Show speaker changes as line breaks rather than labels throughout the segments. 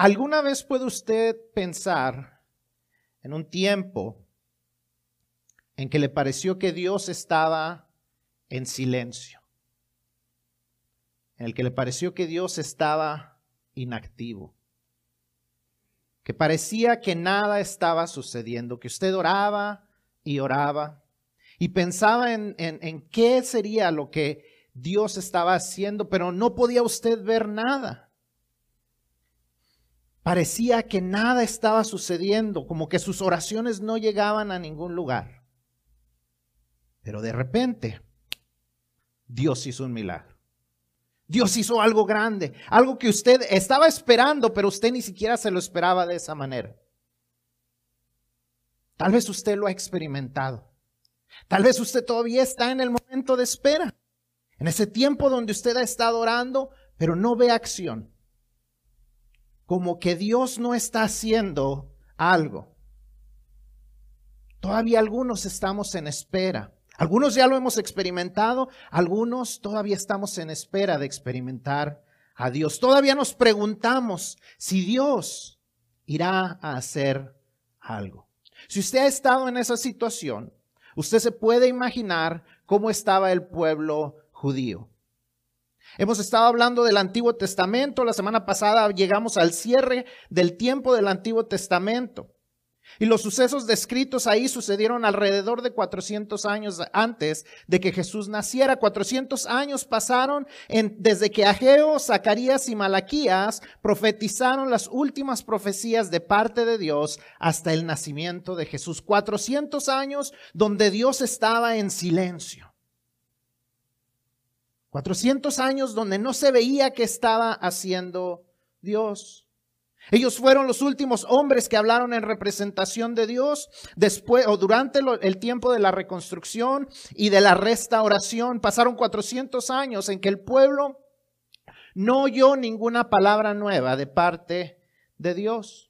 ¿Alguna vez puede usted pensar en un tiempo en que le pareció que Dios estaba en silencio? En el que le pareció que Dios estaba inactivo. Que parecía que nada estaba sucediendo, que usted oraba y oraba y pensaba en, en, qué sería lo que Dios estaba haciendo, pero no podía usted ver nada. Parecía que nada estaba sucediendo, como que sus oraciones no llegaban a ningún lugar. Pero de repente, Dios hizo un milagro. Dios hizo algo grande, algo que usted estaba esperando, pero usted ni siquiera se lo esperaba de esa manera. Tal vez usted lo ha experimentado. Tal vez usted todavía está en el momento de espera, en ese tiempo donde usted ha estado orando, pero no ve acción. Como que Dios no está haciendo algo. Todavía algunos estamos en espera. Algunos ya lo hemos experimentado, algunos todavía estamos en espera de experimentar a Dios. Todavía nos preguntamos si Dios irá a hacer algo. Si usted ha estado en esa situación, usted se puede imaginar cómo estaba el pueblo judío. Hemos estado hablando del Antiguo Testamento. La semana pasada llegamos al cierre del tiempo del Antiguo Testamento. Y los sucesos descritos ahí sucedieron alrededor de 400 años antes de que Jesús naciera. 400 años pasaron desde que Ageo, Zacarías y Malaquías profetizaron las últimas profecías de parte de Dios hasta el nacimiento de Jesús. 400 años donde Dios estaba en silencio. 400 años donde no se veía que estaba haciendo Dios. Ellos fueron los últimos hombres que hablaron en representación de Dios después o durante el tiempo de la reconstrucción y de la restauración. Pasaron 400 años en que el pueblo no oyó ninguna palabra nueva de parte de Dios.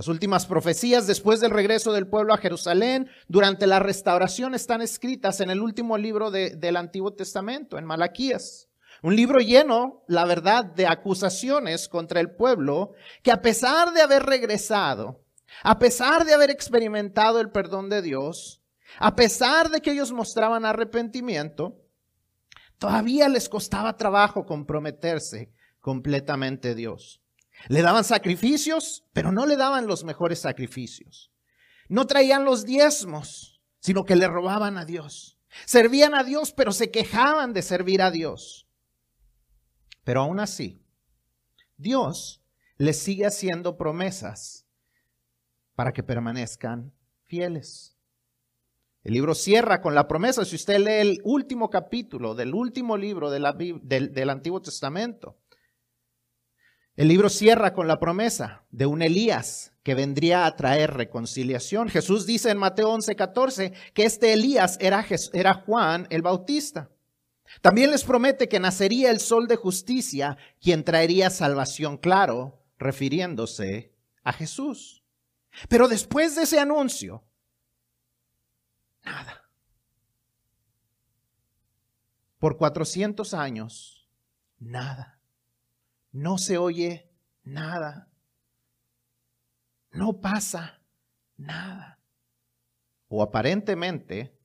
Las últimas profecías después del regreso del pueblo a Jerusalén durante la restauración están escritas en el último libro del Antiguo Testamento, en Malaquías. Un libro lleno, la verdad, de acusaciones contra el pueblo que a pesar de haber regresado, a pesar de haber experimentado el perdón de Dios, a pesar de que ellos mostraban arrepentimiento, todavía les costaba trabajo comprometerse completamente Dios. Le daban sacrificios, pero no le daban los mejores sacrificios. No traían los diezmos, sino que le robaban a Dios. Servían a Dios, pero se quejaban de servir a Dios. Pero aún así, Dios les sigue haciendo promesas para que permanezcan fieles. El libro cierra con la promesa, si usted lee el último capítulo del último libro del, del Antiguo Testamento, el libro cierra con la promesa de un Elías que vendría a traer reconciliación. Jesús dice en Mateo 11:14 que este Elías era, era Juan el Bautista. También les promete que nacería el sol de justicia, quien traería salvación, claro, refiriéndose a Jesús. Pero después de ese anuncio, nada. Por 400 años, nada. No se oye nada. No pasa nada. O aparentemente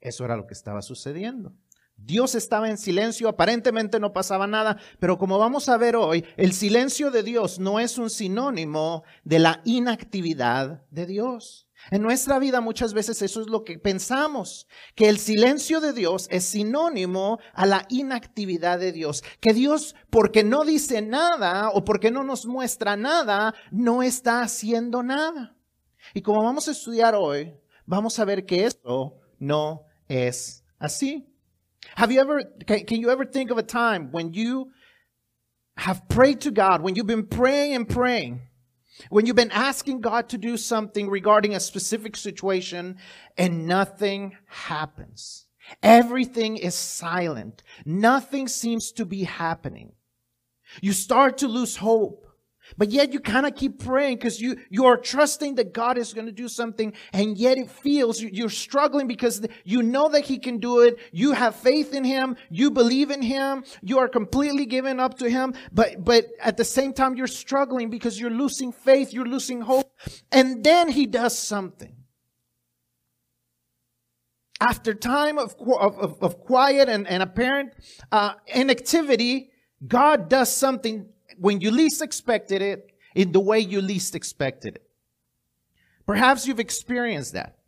eso era lo que estaba sucediendo. Dios estaba en silencio, aparentemente no pasaba nada, pero como vamos a ver hoy, el silencio de Dios no es un sinónimo de la inactividad de Dios. En nuestra vida muchas veces eso es lo que pensamos, que el silencio de Dios es sinónimo a la inactividad de Dios, que Dios porque no dice nada o porque no nos muestra nada, no está haciendo nada. Y como vamos a estudiar hoy, vamos a ver que eso no es así. Have you ever, can, can you ever think of a time when you have prayed to God, when you've been praying and praying, when you've been asking God to do something regarding a specific situation and nothing happens? Everything is silent. Nothing seems to be happening. You start to lose hope. But yet you kind of keep praying because you, you are trusting that God is going to do something. And yet it feels you're struggling because you know that he can do it. You have faith in him. You believe in him. You are completely given up to him. But, but at the same time, you're struggling because you're losing faith. You're losing hope. And then he does something. After time of, of, of quiet and, and apparent uh, inactivity, God does something when you least expected it, in the way you least expected it. Perhaps you've experienced that.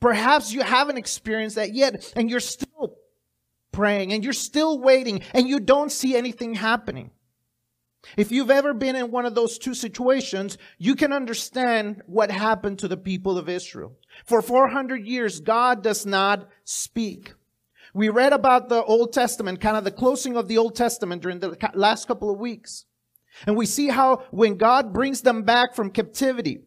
Perhaps you haven't experienced that yet, and you're still praying, and you're still waiting, and you don't see anything happening. If you've ever been in one of those two situations, you can understand what happened to the people of Israel. For 400 years, God does not speak. We read about the Old Testament, kind of the closing of the Old Testament during the last couple of weeks. And we see how when God brings them back from captivity,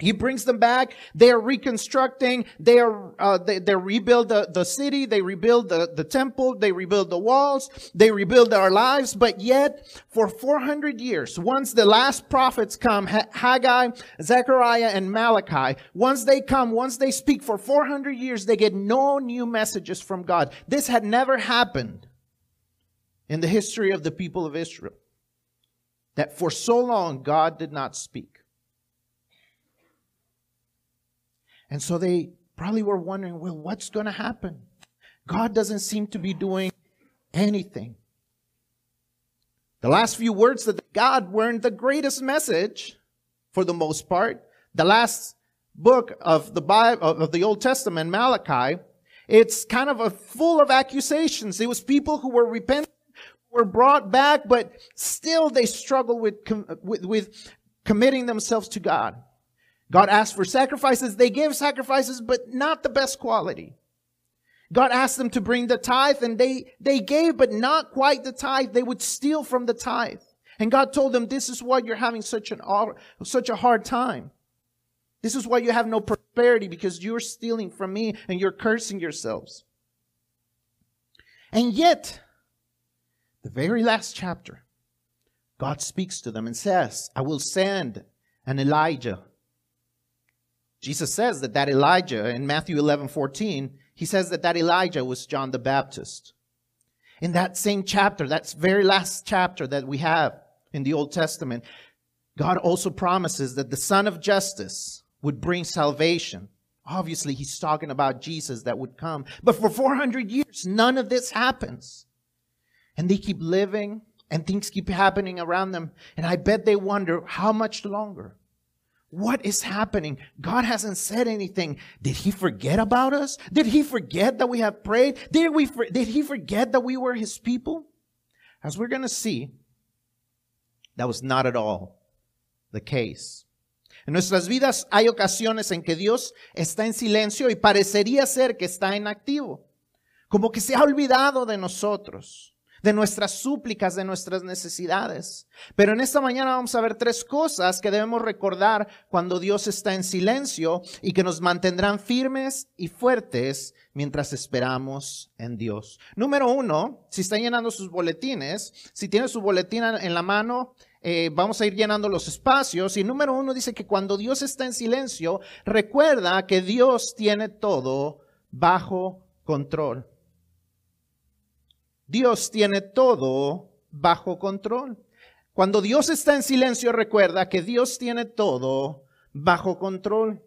he brings them back. They are reconstructing. They are, uh, they, they rebuild the, the city. They rebuild the, the temple. They rebuild the walls. They rebuild our lives. But yet, for 400 years, once the last prophets come, Haggai, Zechariah, and Malachi, once they come, once they speak for 400 years, they get no new messages from God. This had never happened in the history of the people of Israel that for so long God did not speak. And so they probably were wondering, well, what's going to happen? God doesn't seem to be doing anything. The last few words that God weren't the greatest message for the most part. The last book of the Bible, of the Old Testament, Malachi, it's kind of a full of accusations. It was people who were repentant were brought back, but still they struggle with, with, with committing themselves to God. God asked for sacrifices. They gave sacrifices, but not the best quality. God asked them to bring the tithe and they, they gave, but not quite the tithe. They would steal from the tithe. And God told them, this is why you're having such an, such a hard time. This is why you have no prosperity because you're stealing from me and you're cursing yourselves. And yet, the very last chapter, God speaks to them and says, I will send an Elijah. Jesus says that that Elijah in Matthew 11, 14, he says that that Elijah was John the Baptist. In that same chapter, that very last chapter that we have in the Old Testament, God also promises that the Son of Justice would bring salvation. Obviously, he's talking about Jesus that would come. But for 400 years, none of this happens and they keep living and things keep happening around them. And I bet they wonder how much longer? What is happening? God hasn't said anything. Did he forget about us? Did he forget that we have prayed? Did we, did he forget that we were his people? As we're going to see, that was not at all the case. En nuestras vidas hay ocasiones en que Dios está en silencio y parecería ser que está inactivo, como que se ha olvidado de nosotros de nuestras súplicas, de nuestras necesidades. Pero en esta mañana vamos a ver tres cosas que debemos recordar cuando Dios está en silencio y que nos mantendrán firmes y fuertes mientras esperamos en Dios. Número uno, si está llenando sus boletines, si tiene su boletín en la mano, eh, vamos a ir llenando los espacios. Y número uno dice que cuando Dios está en silencio, recuerda que Dios tiene todo bajo control. Dios tiene todo bajo control. Cuando Dios está en silencio, recuerda que Dios tiene todo bajo control.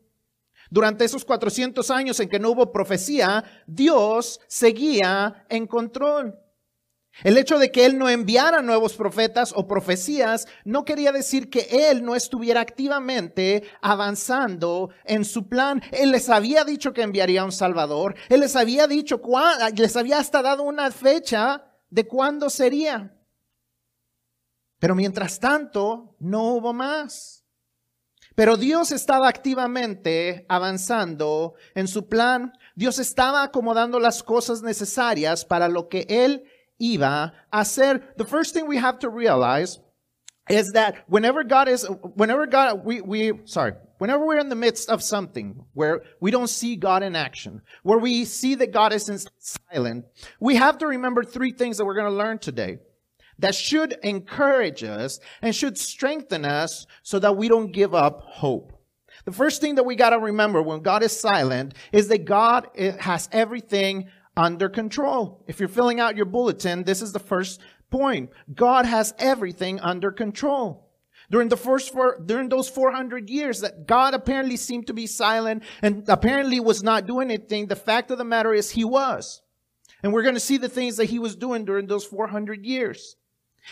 Durante esos 400 años en que no hubo profecía, Dios seguía en control. El hecho de que Él no enviara nuevos profetas o profecías no quería decir que Él no estuviera activamente avanzando en su plan. Él les había dicho que enviaría un Salvador. Él les había dicho, les había hasta dado una fecha de cuándo sería. Pero mientras tanto, no hubo más. Pero Dios estaba activamente avanzando en su plan. Dios estaba acomodando las cosas necesarias para lo que Él iba a hacer. The first thing we have to realize is that whenever God is, whenever God, we, we, sorry, whenever we're in the midst of something where we don't see God in action, where we see that God is silent, we have to remember three things that we're going to learn today. that should encourage us and should strengthen us so that we don't give up hope. The first thing that we got to remember when God is silent is that God eh, has everything under control. If you're filling out your bulletin, this is the first point. God has everything under control. During the first four, during those 400 years that God apparently seemed to be silent and apparently was not doing anything, the fact of the matter is he was. And we're going to see the things that he was doing during those 400 years.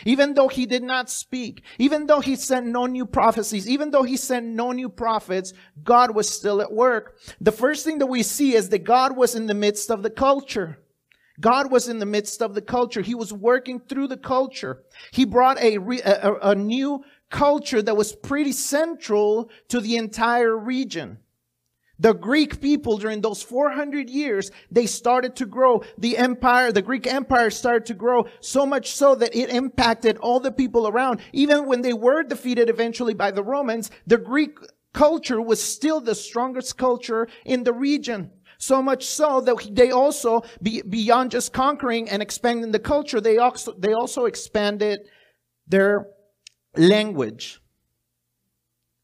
Even though he did not speak, even though he sent no new prophecies, even though he sent no new prophets, God was still at work. The first thing that we see is that God was in the midst of the culture. God was in the midst of the culture. He was working through the culture. He brought a, re, a, a new culture that was pretty central to the entire region. The Greek people during those 400 years, they started to grow. The empire, the Greek empire started to grow so much so that it impacted all the people around. Even when they were defeated eventually by the Romans, the Greek culture was still the strongest culture in the region. So much so that they also, beyond just conquering and expanding the culture, they also, they also expanded their language.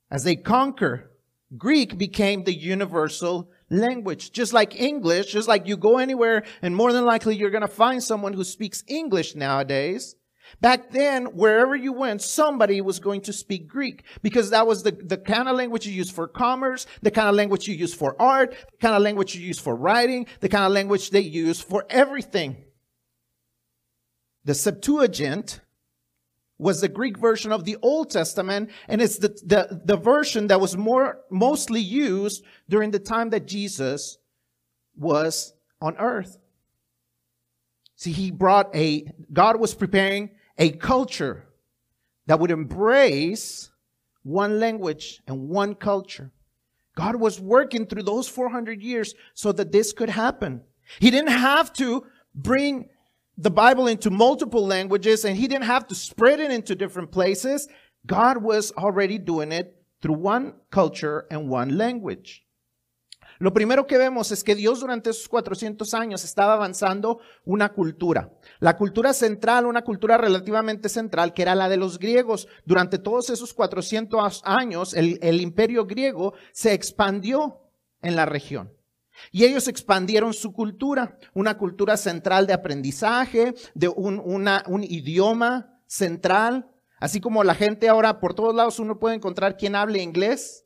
As they conquer, Greek became the universal language. Just like English, just like you go anywhere and more than likely you're going to find someone who speaks English nowadays. Back then, wherever you went, somebody was going to speak Greek because that was the, the kind of language you use for commerce, the kind of language you use for art, the kind of language you use for writing, the kind of language they use for everything. The Septuagint was the Greek version of the Old Testament, and it's the, the, the version that was more, mostly used during the time that Jesus was on earth. See, he brought a, God was preparing a culture that would embrace one language and one culture. God was working through those 400 years so that this could happen. He didn't have to bring the Bible into multiple languages and he didn't have to spread it into different places. God was already doing it through one culture and one language. Lo primero que vemos es que Dios durante esos 400 años estaba avanzando una cultura. La cultura central, una cultura relativamente central, que era la de los griegos. Durante todos esos 400 años, el, el imperio griego se expandió en la región. Y ellos expandieron su cultura, una cultura central de aprendizaje, de un, idioma central, así como la gente ahora por todos lados uno puede encontrar quien hable inglés.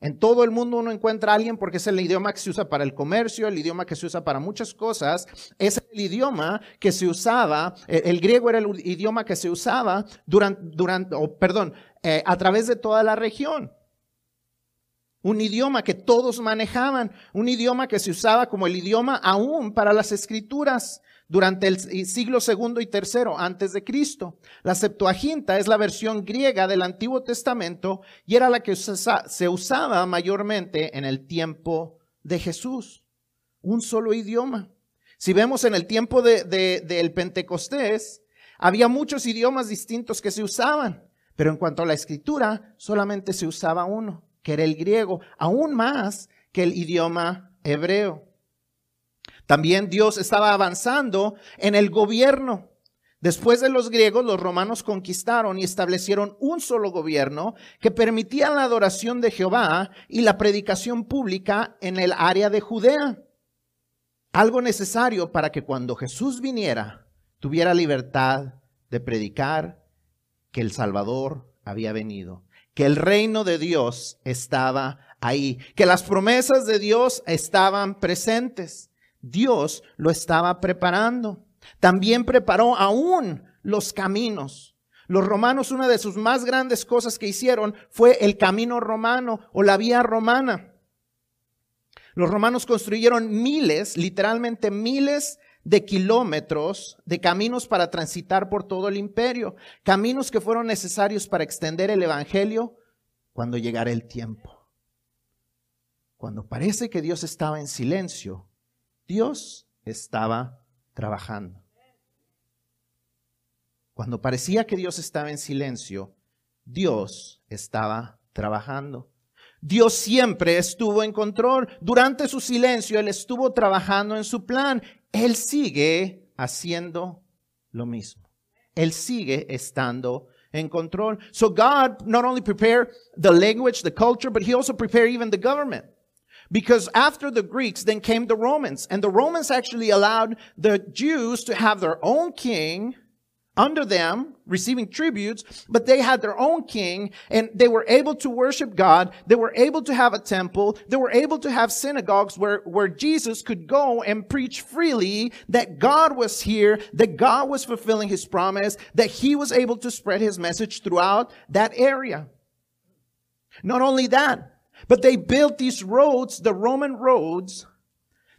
En todo el mundo uno encuentra a alguien porque es el idioma que se usa para el comercio, el idioma que se usa para muchas cosas. Es el idioma que se usaba, el, griego era el idioma que se usaba durante, durante perdón, eh, a través de toda la región un idioma que todos manejaban, un idioma que se usaba como el idioma aún para las escrituras durante el siglo segundo y tercero antes de Cristo. La Septuaginta es la versión griega del Antiguo Testamento y era la que se usaba mayormente en el tiempo de Jesús. Un solo idioma. Si vemos en el tiempo del Pentecostés, había muchos idiomas distintos que se usaban, pero en cuanto a la escritura, solamente se usaba uno que era el griego, aún más que el idioma hebreo. También Dios estaba avanzando en el gobierno. Después de los griegos, los romanos conquistaron y establecieron un solo gobierno que permitía la adoración de Jehová y la predicación pública en el área de Judea. Algo necesario para que cuando Jesús viniera, tuviera libertad de predicar que el Salvador había venido que el reino de Dios estaba ahí, que las promesas de Dios estaban presentes. Dios lo estaba preparando. También preparó aún los caminos. Los romanos, una de sus más grandes cosas que hicieron fue el camino romano o la vía romana. Los romanos construyeron miles, literalmente miles de kilómetros de caminos para transitar por todo el imperio, caminos que fueron necesarios para extender el Evangelio cuando llegara el tiempo. Cuando parece que Dios estaba en silencio, Dios estaba trabajando. Cuando parecía que Dios estaba en silencio, Dios estaba trabajando. Dios siempre estuvo en control. Durante su silencio, Él estuvo trabajando en su plan. Él sigue haciendo lo mismo. Él sigue estando en control. So God not only prepared the language, the culture, but he also prepared even the government. Because after the Greeks, then came the Romans. And the Romans actually allowed the Jews to have their own king under them, receiving tributes, but they had their own king and they were able to worship God. They were able to have a temple. They were able to have synagogues where, where Jesus could go and preach freely that God was here, that God was fulfilling his promise, that he was able to spread his message throughout that area. Not only that, but they built these roads, the Roman roads,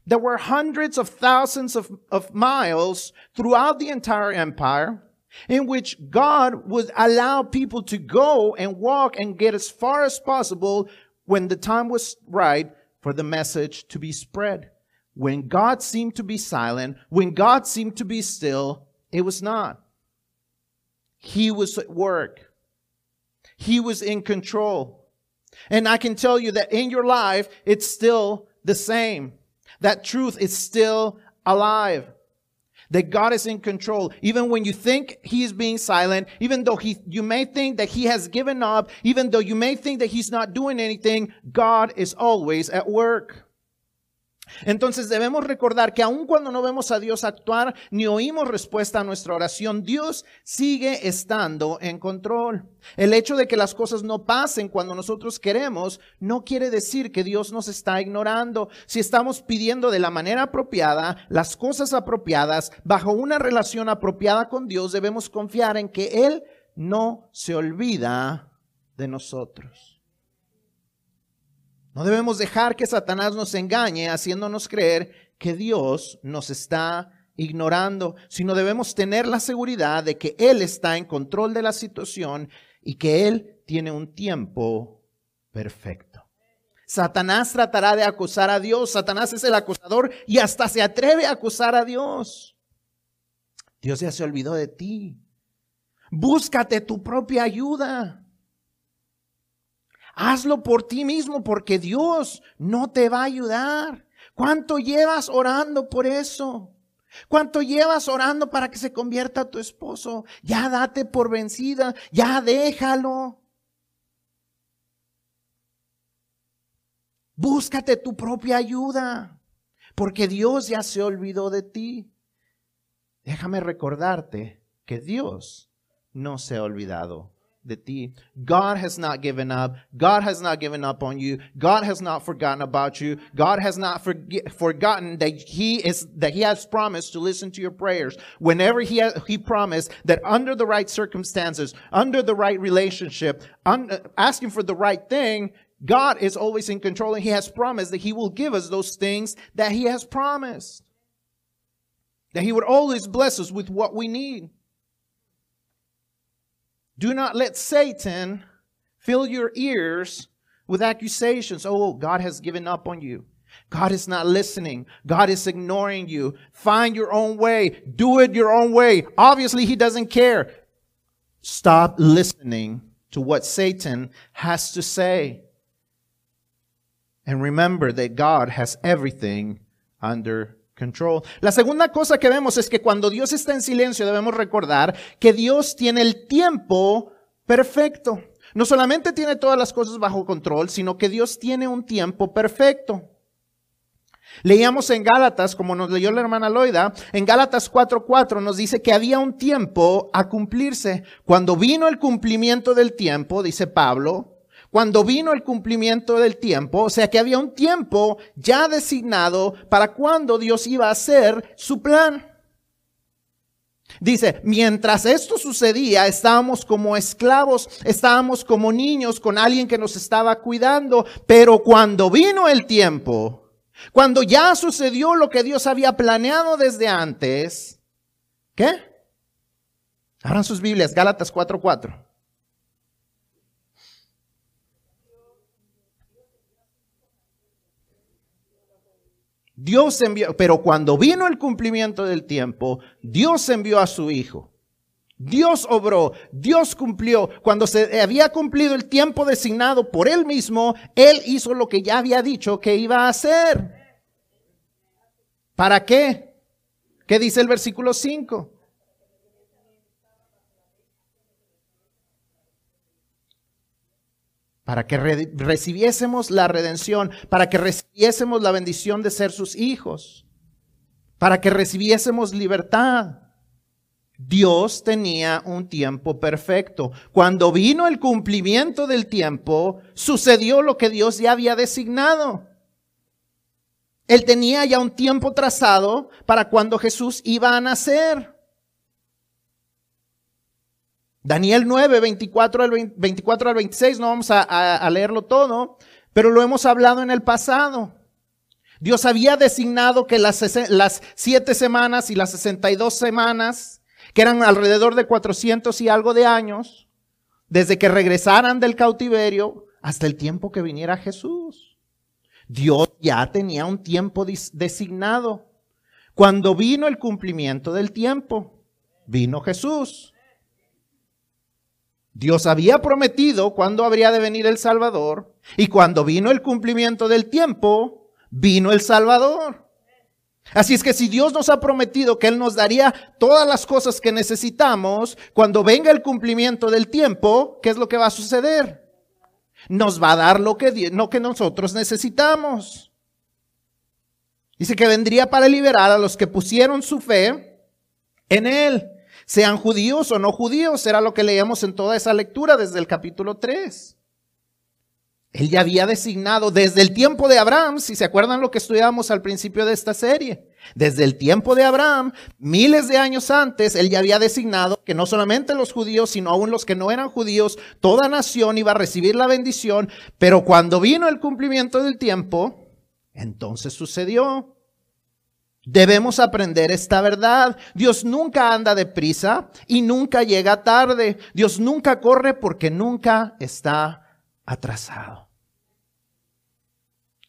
that were hundreds of thousands of, of miles throughout the entire empire, in which God would allow people to go and walk and get as far as possible when the time was right for the message to be spread. When God seemed to be silent, when God seemed to be still, it was not. He was at work. He was in control. And I can tell you that in your life, it's still the same. That truth is still alive. That God is in control. Even when you think He is being silent, even though he, you may think that He has given up, even though you may think that He's not doing anything, God is always at work. Entonces debemos recordar que aun cuando no vemos a Dios actuar ni oímos respuesta a nuestra oración, Dios sigue estando en control. El hecho de que las cosas no pasen cuando nosotros queremos no quiere decir que Dios nos está ignorando. Si estamos pidiendo de la manera apropiada, las cosas apropiadas, bajo una relación apropiada con Dios, debemos confiar en que Él no se olvida de nosotros. No debemos dejar que Satanás nos engañe haciéndonos creer que Dios nos está ignorando, sino debemos tener la seguridad de que Él está en control de la situación y que Él tiene un tiempo perfecto. Satanás tratará de acusar a Dios, Satanás es el acusador y hasta se atreve a acusar a Dios. Dios ya se olvidó de ti. Búscate tu propia ayuda. Hazlo por ti mismo porque Dios no te va a ayudar. ¿Cuánto llevas orando por eso? ¿Cuánto llevas orando para que se convierta tu esposo? Ya date por vencida, ya déjalo. Búscate tu propia ayuda, porque Dios ya se olvidó de ti. Déjame recordarte que Dios no se ha olvidado de ti. God has not given up. God has not given up on you. God has not forgotten about you. God has not forget, forgotten that he is that he has promised to listen to your prayers. Whenever he has, he promised that under the right circumstances, under the right relationship, un, asking for the right thing, God is always in control and he has promised that he will give us those things that he has promised. That he would always bless us with what we need. Do not let Satan fill your ears with accusations. Oh, God has given up on you. God is not listening. God is ignoring you. Find your own way. Do it your own way. Obviously, He doesn't care. Stop listening to what Satan has to say. And remember that God has everything under control. La segunda cosa que vemos es que cuando Dios está en silencio debemos recordar que Dios tiene el tiempo perfecto. No solamente tiene todas las cosas bajo control, sino que Dios tiene un tiempo perfecto. Leíamos en Gálatas, como nos leyó la hermana Loida, en Gálatas 4:4 nos dice que había un tiempo a cumplirse. Cuando vino el cumplimiento del tiempo, dice Pablo, cuando vino el cumplimiento del tiempo, o sea que había un tiempo ya designado para cuando Dios iba a hacer su plan. Dice, mientras esto sucedía, estábamos como esclavos, estábamos como niños con alguien que nos estaba cuidando, pero cuando vino el tiempo, cuando ya sucedió lo que Dios había planeado desde antes, ¿qué? Abran sus Biblias, Gálatas 4:4. Dios envió, pero cuando vino el cumplimiento del tiempo, Dios envió a su Hijo. Dios obró, Dios cumplió. Cuando se había cumplido el tiempo designado por Él mismo, Él hizo lo que ya había dicho que iba a hacer. ¿Para qué? ¿Qué dice el versículo 5? Para que recibiésemos la redención, para que recibiésemos la bendición de ser sus hijos, para que recibiésemos libertad. Dios tenía un tiempo perfecto. Cuando vino el cumplimiento del tiempo, sucedió lo que Dios ya había designado. Él tenía ya un tiempo trazado para cuando Jesús iba a nacer. Daniel 9, 24 al, 24 al 26, no vamos a, leerlo todo, pero lo hemos hablado en el pasado. Dios había designado que las, las siete semanas y las 62 semanas, que eran alrededor de 400 y algo de años, desde que regresaran del cautiverio hasta el tiempo que viniera Jesús. Dios ya tenía un tiempo designado. Cuando vino el cumplimiento del tiempo, vino Jesús. Dios había prometido cuándo habría de venir el Salvador y cuando vino el cumplimiento del tiempo, vino el Salvador. Así es que si Dios nos ha prometido que Él nos daría todas las cosas que necesitamos, cuando venga el cumplimiento del tiempo, ¿qué es lo que va a suceder? Nos va a dar lo que, lo que nosotros necesitamos. Dice que vendría para liberar a los que pusieron su fe en Él sean judíos o no judíos, era lo que leíamos en toda esa lectura desde el capítulo 3. Él ya había designado desde el tiempo de Abraham, si se acuerdan lo que estudiábamos al principio de esta serie, desde el tiempo de Abraham, miles de años antes, él ya había designado que no solamente los judíos, sino aún los que no eran judíos, toda nación iba a recibir la bendición, pero cuando vino el cumplimiento del tiempo, entonces sucedió. Debemos aprender esta verdad. Dios nunca anda deprisa y nunca llega tarde. Dios nunca corre porque nunca está atrasado.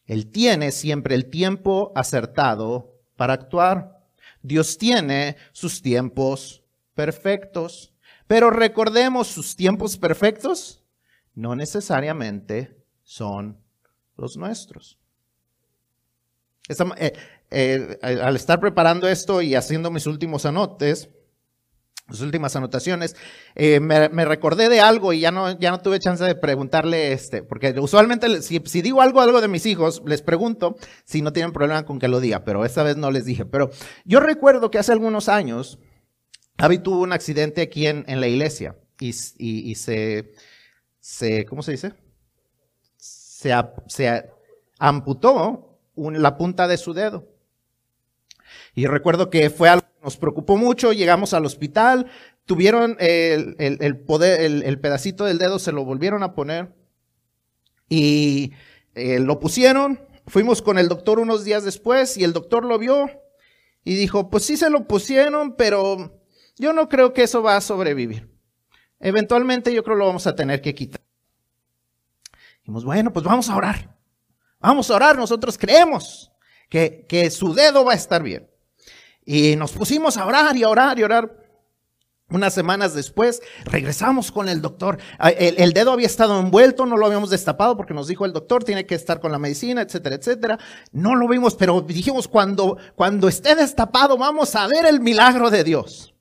Él tiene siempre el tiempo acertado para actuar. Dios tiene sus tiempos perfectos. Pero recordemos, sus tiempos perfectos no necesariamente son los nuestros. Eh, al estar preparando esto y haciendo mis últimos anotes, mis últimas anotaciones, eh, me, recordé de algo y ya no, ya no tuve chance de preguntarle, este, porque usualmente si, digo algo, algo de mis hijos, les pregunto si no tienen problema con que lo diga, pero esta vez no les dije. Pero yo recuerdo que hace algunos años, Abby tuvo un accidente aquí en, en la iglesia y, y, se, se, ¿cómo se dice? Se, se amputó la punta de su dedo. Y recuerdo que fue algo que nos preocupó mucho, llegamos al hospital, tuvieron el, el, pedacito del dedo, se lo volvieron a poner y eh, lo pusieron. Fuimos con el doctor unos días después y el doctor lo vio y dijo, pues sí se lo pusieron, pero yo no creo que eso va a sobrevivir. Eventualmente yo creo lo vamos a tener que quitar. Dijimos, bueno, pues vamos a orar. Vamos a orar, nosotros creemos que, que su dedo va a estar bien. Y nos pusimos a orar y a orar y a orar. Unas semanas después regresamos con el doctor. Ah, el, dedo había estado envuelto, no lo habíamos destapado porque nos dijo el doctor, tiene que estar con la medicina, etcétera, etcétera. No lo vimos, pero dijimos, cuando, cuando esté destapado vamos a ver el milagro de Dios.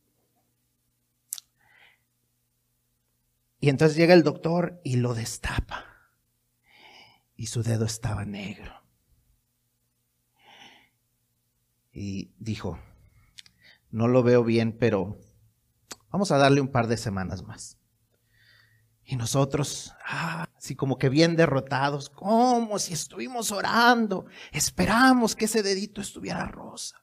Y entonces llega el doctor y lo destapa. Y su dedo estaba negro. Y dijo, no lo veo bien, pero vamos a darle un par de semanas más. Y nosotros, ah, así como que bien derrotados, como si estuvimos orando, esperamos que ese dedito estuviera rosa.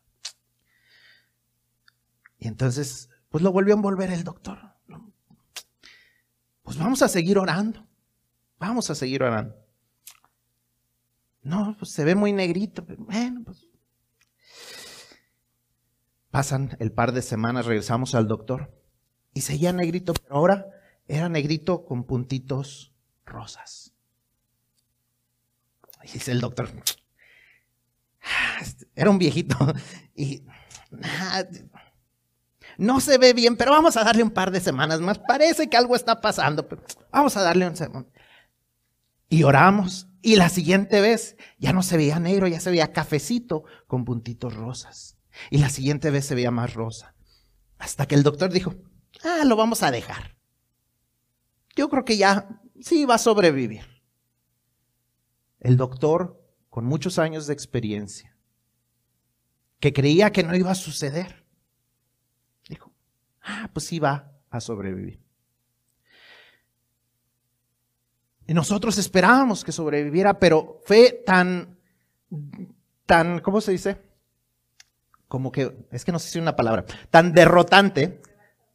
Y entonces, pues lo volvió a envolver el doctor. Pues vamos a seguir orando, vamos a seguir orando. No, pues se ve muy negrito, pero bueno, pues Pasan el par de semanas, regresamos al doctor y seguía negrito, pero ahora era negrito con puntitos rosas. Y dice el doctor, era un viejito y no se ve bien, pero vamos a darle un par de semanas más. Parece que algo está pasando, pero vamos a darle un segundo. Y oramos y la siguiente vez ya no se veía negro, ya se veía cafecito con puntitos rosas. Y la siguiente vez se veía más rosa. Hasta que el doctor dijo, ah, lo vamos a dejar. Yo creo que ya sí va a sobrevivir. el doctor con muchos años de experiencia, que creía que no iba a suceder, dijo, ah, pues sí va a sobrevivir. Y nosotros esperábamos que sobreviviera, pero fue tan, tan, ¿cómo se dice? Como que, es que no sé si una palabra, tan derrotante,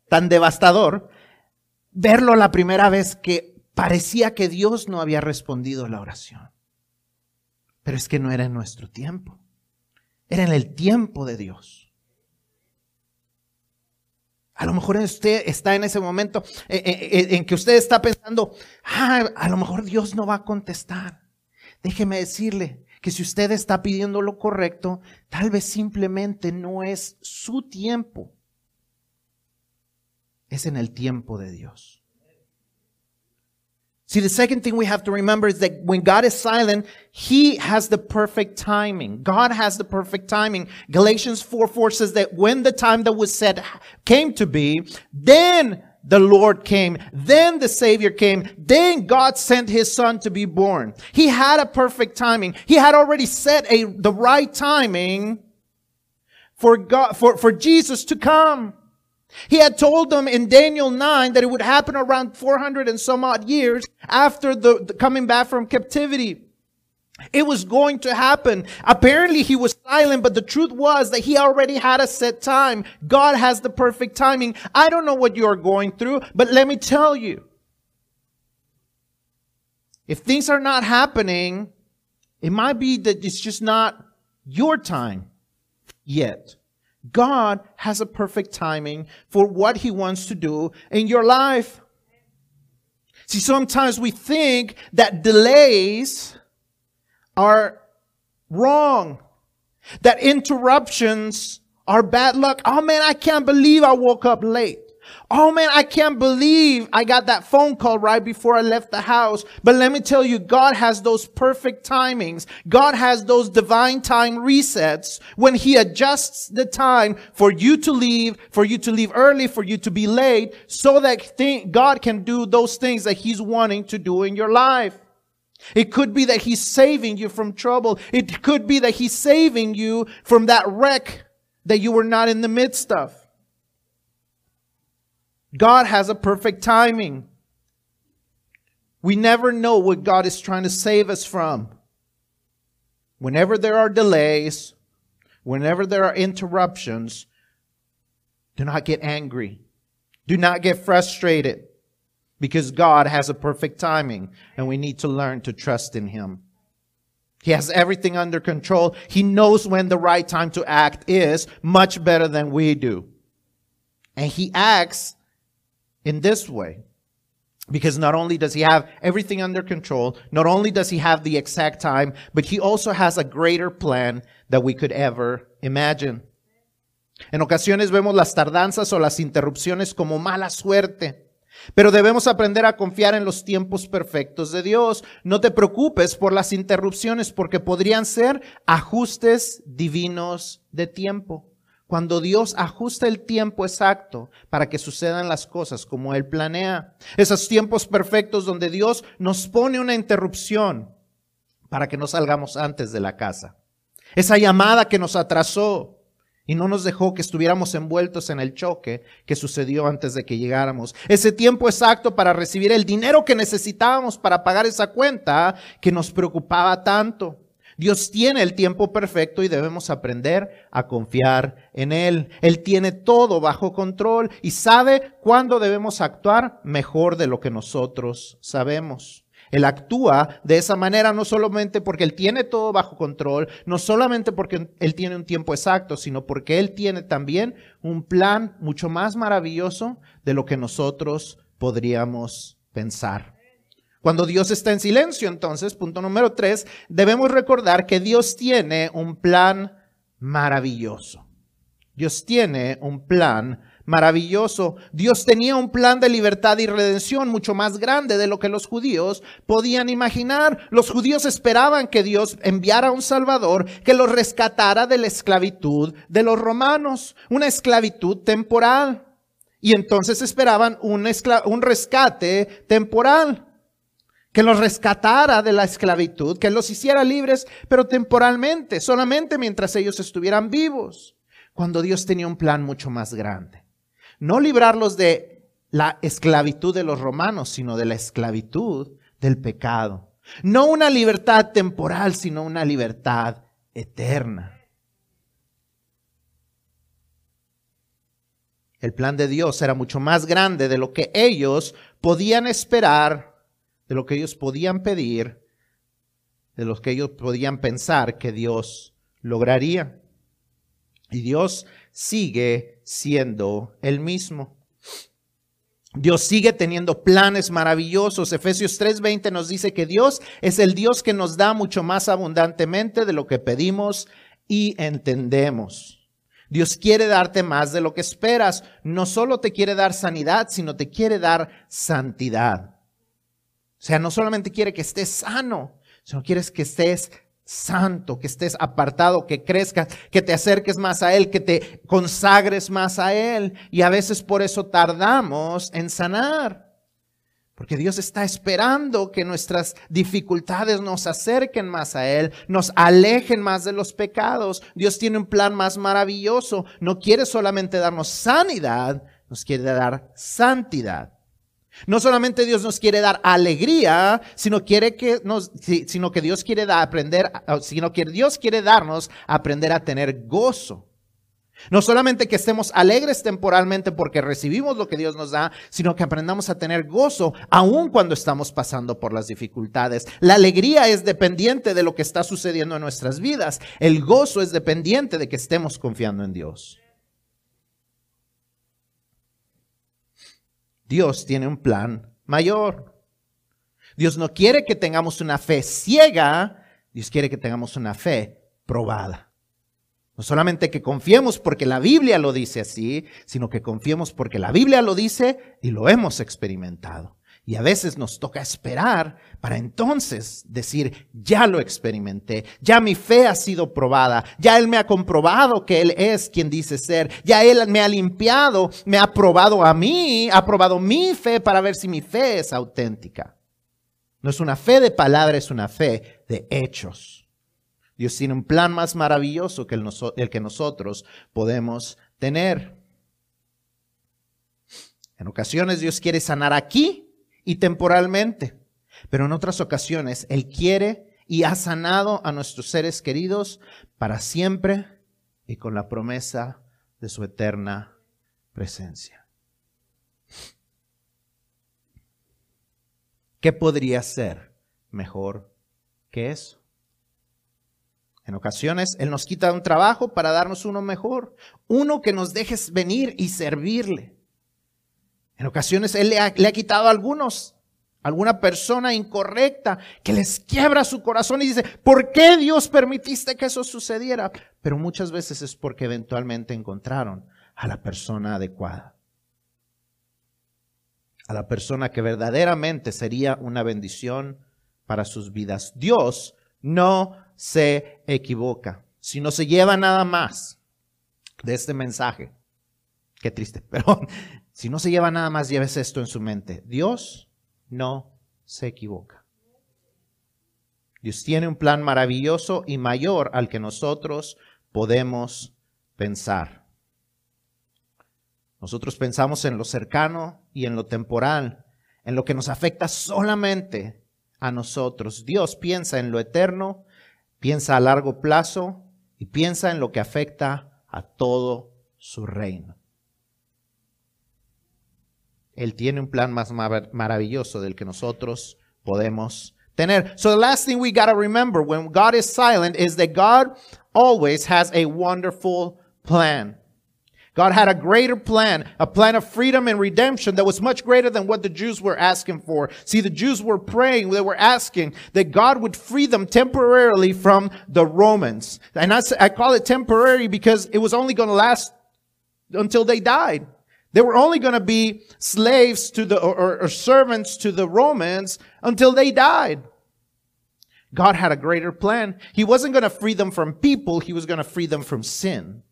tan devastador, verlo la primera vez que parecía que Dios no había respondido la oración. Pero es que no era en nuestro tiempo, era en el tiempo de Dios. A lo mejor usted está en ese momento eh, eh, eh, en que usted está pensando, ah, a lo mejor Dios no va a contestar. Déjeme decirle que si usted está pidiendo lo correcto, tal vez simplemente no es su tiempo. Es en el tiempo de Dios. See, the second thing we have to remember is that when God is silent, He has the perfect timing. God has the perfect timing. Galatians 4 4 says that when the time that was set came to be, then the Lord came. Then the Savior came. Then God sent His Son to be born. He had a perfect timing. He had already set a, the right timing for God, for, for Jesus to come. He had told them in Daniel 9 that it would happen around 400 and some odd years after the, the, coming back from captivity. It was going to happen. Apparently he was silent, but the truth was that he already had a set time. God has the perfect timing. I don't know what you are going through, but let me tell you. If things are not happening, it might be that it's just not your time yet. God has a perfect timing for what he wants to do in your life. See, sometimes we think that delays are wrong, that interruptions are bad luck. Oh man, I can't believe I woke up late. Oh man, I can't believe I got that phone call right before I left the house. But let me tell you, God has those perfect timings. God has those divine time resets when He adjusts the time for you to leave, for you to leave early, for you to be late, so that th- God can do those things that He's wanting to do in your life. It could be that He's saving you from trouble. It could be that He's saving you from that wreck that you were not in the midst of. God has a perfect timing. We never know what God is trying to save us from. Whenever there are delays, whenever there are interruptions, do not get angry. Do not get frustrated because God has a perfect timing and we need to learn to trust in Him. He has everything under control. He knows when the right time to act is much better than we do. And He acts in this way. Because not only does he have everything under control, not only does he have the exact time, but he also has a greater plan that we could ever imagine. En ocasiones vemos las tardanzas o las interrupciones como mala suerte. Pero debemos aprender a confiar en los tiempos perfectos de Dios. No te preocupes por las interrupciones porque podrían ser ajustes divinos de tiempo cuando Dios ajusta el tiempo exacto para que sucedan las cosas como Él planea. Esos tiempos perfectos donde Dios nos pone una interrupción para que no salgamos antes de la casa. Esa llamada que nos atrasó y no nos dejó que estuviéramos envueltos en el choque que sucedió antes de que llegáramos. Ese tiempo exacto para recibir el dinero que necesitábamos para pagar esa cuenta que nos preocupaba tanto. Dios tiene el tiempo perfecto y debemos aprender a confiar en Él. Él tiene todo bajo control y sabe cuándo debemos actuar mejor de lo que nosotros sabemos. Él actúa de esa manera no solamente porque Él tiene todo bajo control, no solamente porque Él tiene un tiempo exacto, sino porque Él tiene también un plan mucho más maravilloso de lo que nosotros podríamos pensar. Cuando Dios está en silencio, entonces, punto número tres, debemos recordar que Dios tiene un plan maravilloso. Dios tiene un plan maravilloso. Dios tenía un plan de libertad y redención mucho más grande de lo que los judíos podían imaginar. Los judíos esperaban que Dios enviara un Salvador que los rescatara de la esclavitud de los romanos, una esclavitud temporal. Y entonces esperaban un, un rescate temporal que los rescatara de la esclavitud, que los hiciera libres, pero temporalmente, solamente mientras ellos estuvieran vivos, cuando Dios tenía un plan mucho más grande. No librarlos de la esclavitud de los romanos, sino de la esclavitud del pecado. No una libertad temporal, sino una libertad eterna. El plan de Dios era mucho más grande de lo que ellos podían esperar de lo que ellos podían pedir, de lo que ellos podían pensar que Dios lograría. Y Dios sigue siendo el mismo. Dios sigue teniendo planes maravillosos. Efesios 3:20 nos dice que Dios es el Dios que nos da mucho más abundantemente de lo que pedimos y entendemos. Dios quiere darte más de lo que esperas. No solo te quiere dar sanidad, sino te quiere dar santidad. O sea, no solamente quiere que estés sano, sino quieres que estés santo, que estés apartado, que crezcas, que te acerques más a Él, que te consagres más a Él. Y a veces por eso tardamos en sanar. Porque Dios está esperando que nuestras dificultades nos acerquen más a Él, nos alejen más de los pecados. Dios tiene un plan más maravilloso. No quiere solamente darnos sanidad, nos quiere dar santidad. No solamente Dios nos quiere dar alegría, sino, quiere que nos, sino que Dios quiere dar, aprender, sino que Dios quiere darnos aprender a tener gozo. No solamente que estemos alegres temporalmente porque recibimos lo que Dios nos da, sino que aprendamos a tener gozo aun cuando estamos pasando por las dificultades. La alegría es dependiente de lo que está sucediendo en nuestras vidas. El gozo es dependiente de que estemos confiando en Dios. Dios tiene un plan mayor. Dios no quiere que tengamos una fe ciega, Dios quiere que tengamos una fe probada. No solamente que confiemos porque la Biblia lo dice así, sino que confiemos porque la Biblia lo dice y lo hemos experimentado. Y a veces nos toca esperar para entonces decir, ya lo experimenté, ya mi fe ha sido probada, ya Él me ha comprobado que Él es quien dice ser, ya Él me ha limpiado, me ha probado a mí, ha probado mi fe para ver si mi fe es auténtica. No es una fe de palabra, es una fe de hechos. Dios tiene un plan más maravilloso que el, el que nosotros podemos tener. En ocasiones Dios quiere sanar aquí y temporalmente. Pero en otras ocasiones Él quiere y ha sanado a nuestros seres queridos para siempre y con la promesa de su eterna presencia. ¿Qué podría ser mejor que eso? En ocasiones Él nos quita un trabajo para darnos uno mejor, uno que nos dejes venir y servirle. En ocasiones Él le ha, quitado a algunos, alguna persona incorrecta que les quiebra su corazón y dice, ¿por qué Dios permitiste que eso sucediera? Pero muchas veces es porque eventualmente encontraron a la persona adecuada. A la persona que verdaderamente sería una bendición para sus vidas. Dios no se equivoca. Si no se lleva nada más de este mensaje, qué triste, pero si no se lleva nada más, lleves esto en su mente. Dios no se equivoca. Dios tiene un plan maravilloso y mayor al que nosotros podemos pensar. Nosotros pensamos en lo cercano y en lo temporal, en lo que nos afecta solamente a nosotros. Dios piensa en lo eterno, piensa a largo plazo y piensa en lo que afecta a todo su reino. Él tiene un plan más maravilloso del que nosotros podemos tener. So the last thing we got to remember when God is silent is that God always has a wonderful plan. God had a greater plan, a plan of freedom and redemption that was much greater than what the Jews were asking for. See, the Jews were praying, they were asking that God would free them temporarily from the Romans. And I, I call it temporary because it was only going to last until they died. They were only going to be slaves to the, or, or servants to the Romans until they died. God had a greater plan. He wasn't going to free them from people. He was going to free them from sin.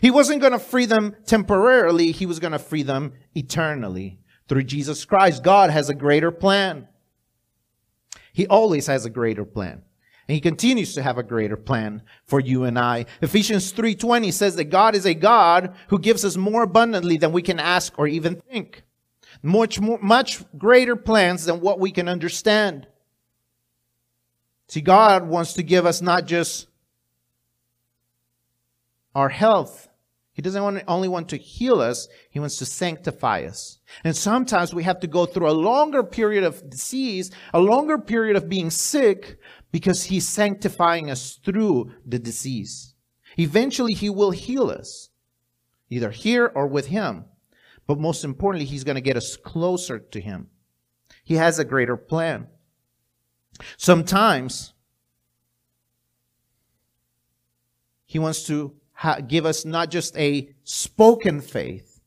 He wasn't going to free them temporarily. He was going to free them eternally. Through Jesus Christ, God has a greater plan. He always has a greater plan. And he continues to have a greater plan for you and I. Ephesians 3:20 says that God is a God who gives us more abundantly than we can ask or even think. Much more, much greater plans than what we can understand. See, God wants to give us not just our health. He doesn't want, only want to heal us, He wants to sanctify us. And sometimes we have to go through a longer period of disease, a longer period of being sick, because He's sanctifying us through the disease. Eventually, He will heal us, either here or with Him. But most importantly, He's going to get us closer to Him. He has a greater plan. Sometimes He wants to ha- give us not just a spoken faith,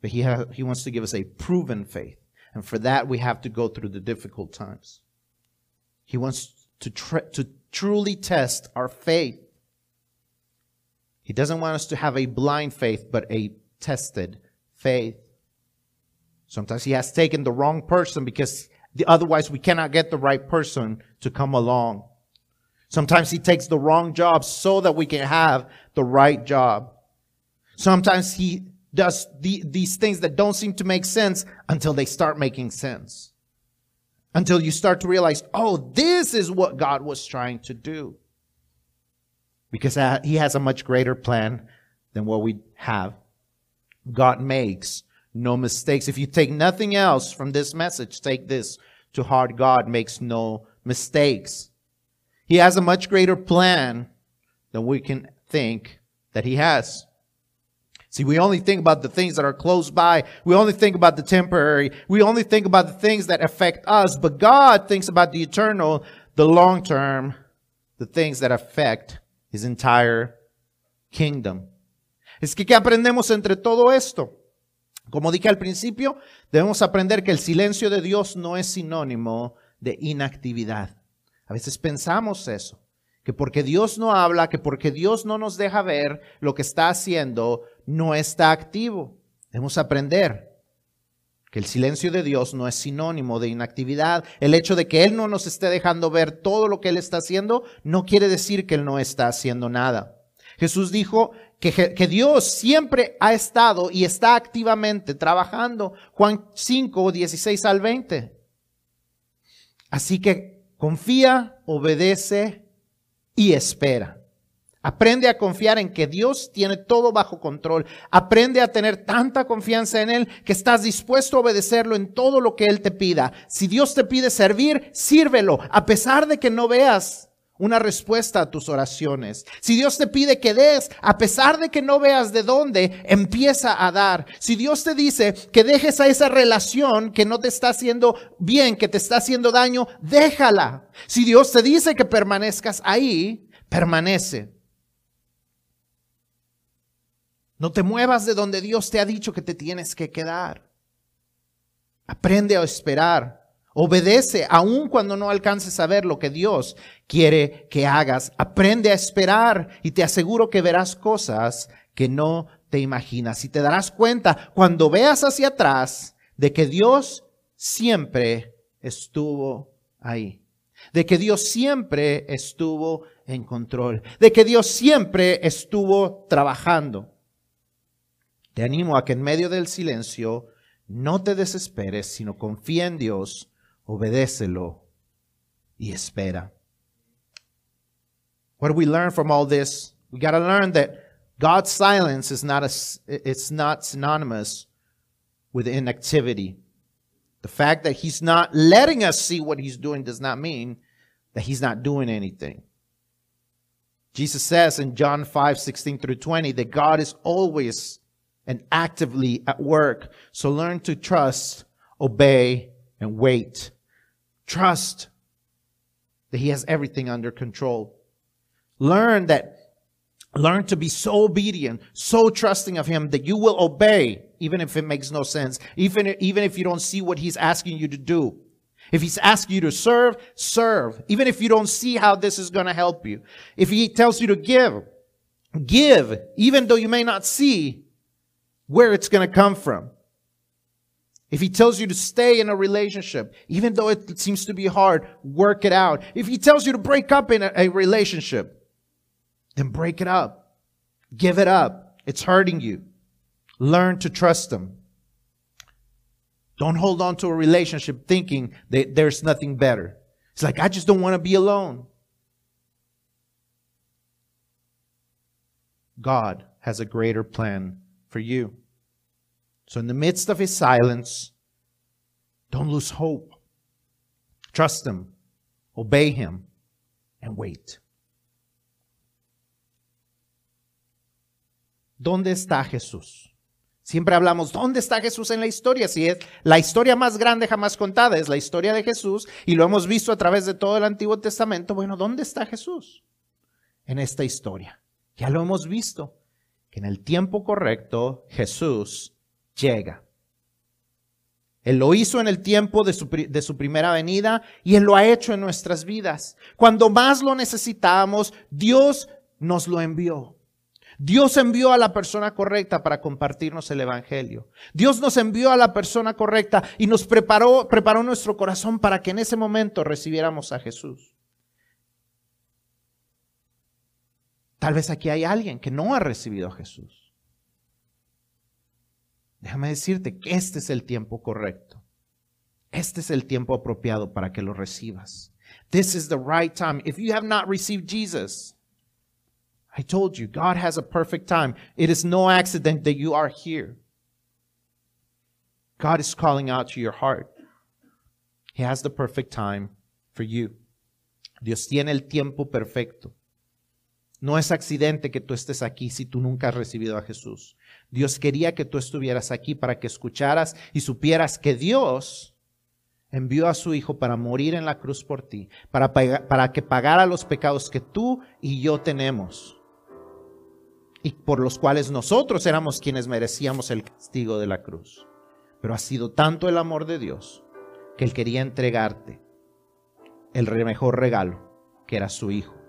but he, ha- he wants to give us a proven faith. And for that, we have to go through the difficult times. He wants to, to truly test our faith. He doesn't want us to have a blind faith, but a tested faith. Sometimes he has taken the wrong person because the, otherwise we cannot get the right person to come along. Sometimes he takes the wrong job so that we can have the right job. Sometimes he does the, these things that don't seem to make sense until they start making sense. Until you start to realize, oh, this is what God was trying to do. Because uh, he has a much greater plan than what we have. God makes no mistakes. If you take nothing else from this message, take this to heart. God makes no mistakes. He has a much greater plan than we can think that he has. See, we only think about the things that are close by. We only think about the temporary. We only think about the things that affect us. But God thinks about the eternal, the long term, the things that affect his entire kingdom. Es que, ¿qué aprendemos entre todo esto? Como dije al principio, debemos aprender que el silencio de Dios no es sinónimo de inactividad. A veces pensamos eso, que porque Dios no habla, que porque Dios no nos deja ver lo que está haciendo, no está activo. Debemos aprender que el silencio de Dios no es sinónimo de inactividad. El hecho de que Él no nos esté dejando ver todo lo que Él está haciendo no quiere decir que Él no está haciendo nada. Jesús dijo que, que, Dios siempre ha estado y está activamente trabajando. Juan 5, 16 al 20. Así que Confía, obedece y espera. Aprende a confiar en que Dios tiene todo bajo control. Aprende a tener tanta confianza en Él que estás dispuesto a obedecerlo en todo lo que Él te pida. Si Dios te pide servir, sírvelo, a pesar de que no veas una respuesta a tus oraciones. Si Dios te pide que des, a pesar de que no veas de dónde, empieza a dar. Si Dios te dice que dejes a esa relación que no te está haciendo bien, que te está haciendo daño, déjala. Si Dios te dice que permanezcas ahí, permanece. No te muevas de donde Dios te ha dicho que te tienes que quedar. Aprende a esperar. Obedece aun cuando no alcances a ver lo que Dios quiere que hagas. Aprende a esperar y te aseguro que verás cosas que no te imaginas. Y te darás cuenta cuando veas hacia atrás de que Dios siempre estuvo ahí. De que Dios siempre estuvo en control. De que Dios siempre estuvo trabajando. Te animo a que en medio del silencio no te desesperes, sino confía en Dios obedécelo y espera. What do we learn from all this? We got to learn that God's silence is not a, it's not synonymous with inactivity. The fact that he's not letting us see what he's doing does not mean that he's not doing anything. Jesus says in John 5, 16 through 20 that God is always and actively at work. So learn to trust, obey, and wait. Trust that He has everything under control. Learn that, learn to be so obedient, so trusting of Him that you will obey, even if it makes no sense, even, even if you don't see what He's asking you to do. If he's asking you to serve, serve. Even if you don't see how this is going to help you. If he tells you to give, give, even though you may not see where it's going to come from. If he tells you to stay in a relationship, even though it seems to be hard, work it out. If he tells you to break up in a, a relationship, then break it up. Give it up. It's hurting you. Learn to trust him. Don't hold on to a relationship thinking that there's nothing better. It's like, I just don't want to be alone. God has a greater plan for you. So, in the midst of his silence, don't lose hope. Trust him, obey him, and wait. ¿Dónde está Jesús? Siempre hablamos, ¿dónde está Jesús en la historia? Si es la historia más grande jamás contada, es la historia de Jesús, y lo hemos visto a través de todo el Antiguo Testamento. Bueno, ¿dónde está Jesús en esta historia? Ya lo hemos visto, que en el tiempo correcto Jesús llega. Él lo hizo en el tiempo de su, primera venida y Él lo ha hecho en nuestras vidas. Cuando más lo necesitábamos, Dios nos lo envió. Dios envió a la persona correcta para compartirnos el Evangelio. Dios nos envió a la persona correcta y nos preparó, preparó nuestro corazón para que en ese momento recibiéramos a Jesús. Tal vez aquí hay alguien que no ha recibido a Jesús. Déjame decirte que este es el tiempo correcto. Este es el tiempo apropiado para que lo recibas. This is the right time. If you have not received Jesus, I told you, God has a perfect time. It is no accident that you are here. God is calling out to your heart. He has the perfect time for you. Dios tiene el tiempo perfecto. No es accidente que tú estés aquí si tú nunca has recibido a Jesús. Dios quería que tú estuvieras aquí para que escucharas y supieras que Dios envió a su Hijo para morir en la cruz por ti, para, para que pagara los pecados que tú y yo tenemos y por los cuales nosotros éramos quienes merecíamos el castigo de la cruz. Pero ha sido tanto el amor de Dios que Él quería entregarte el mejor regalo, que era su Hijo.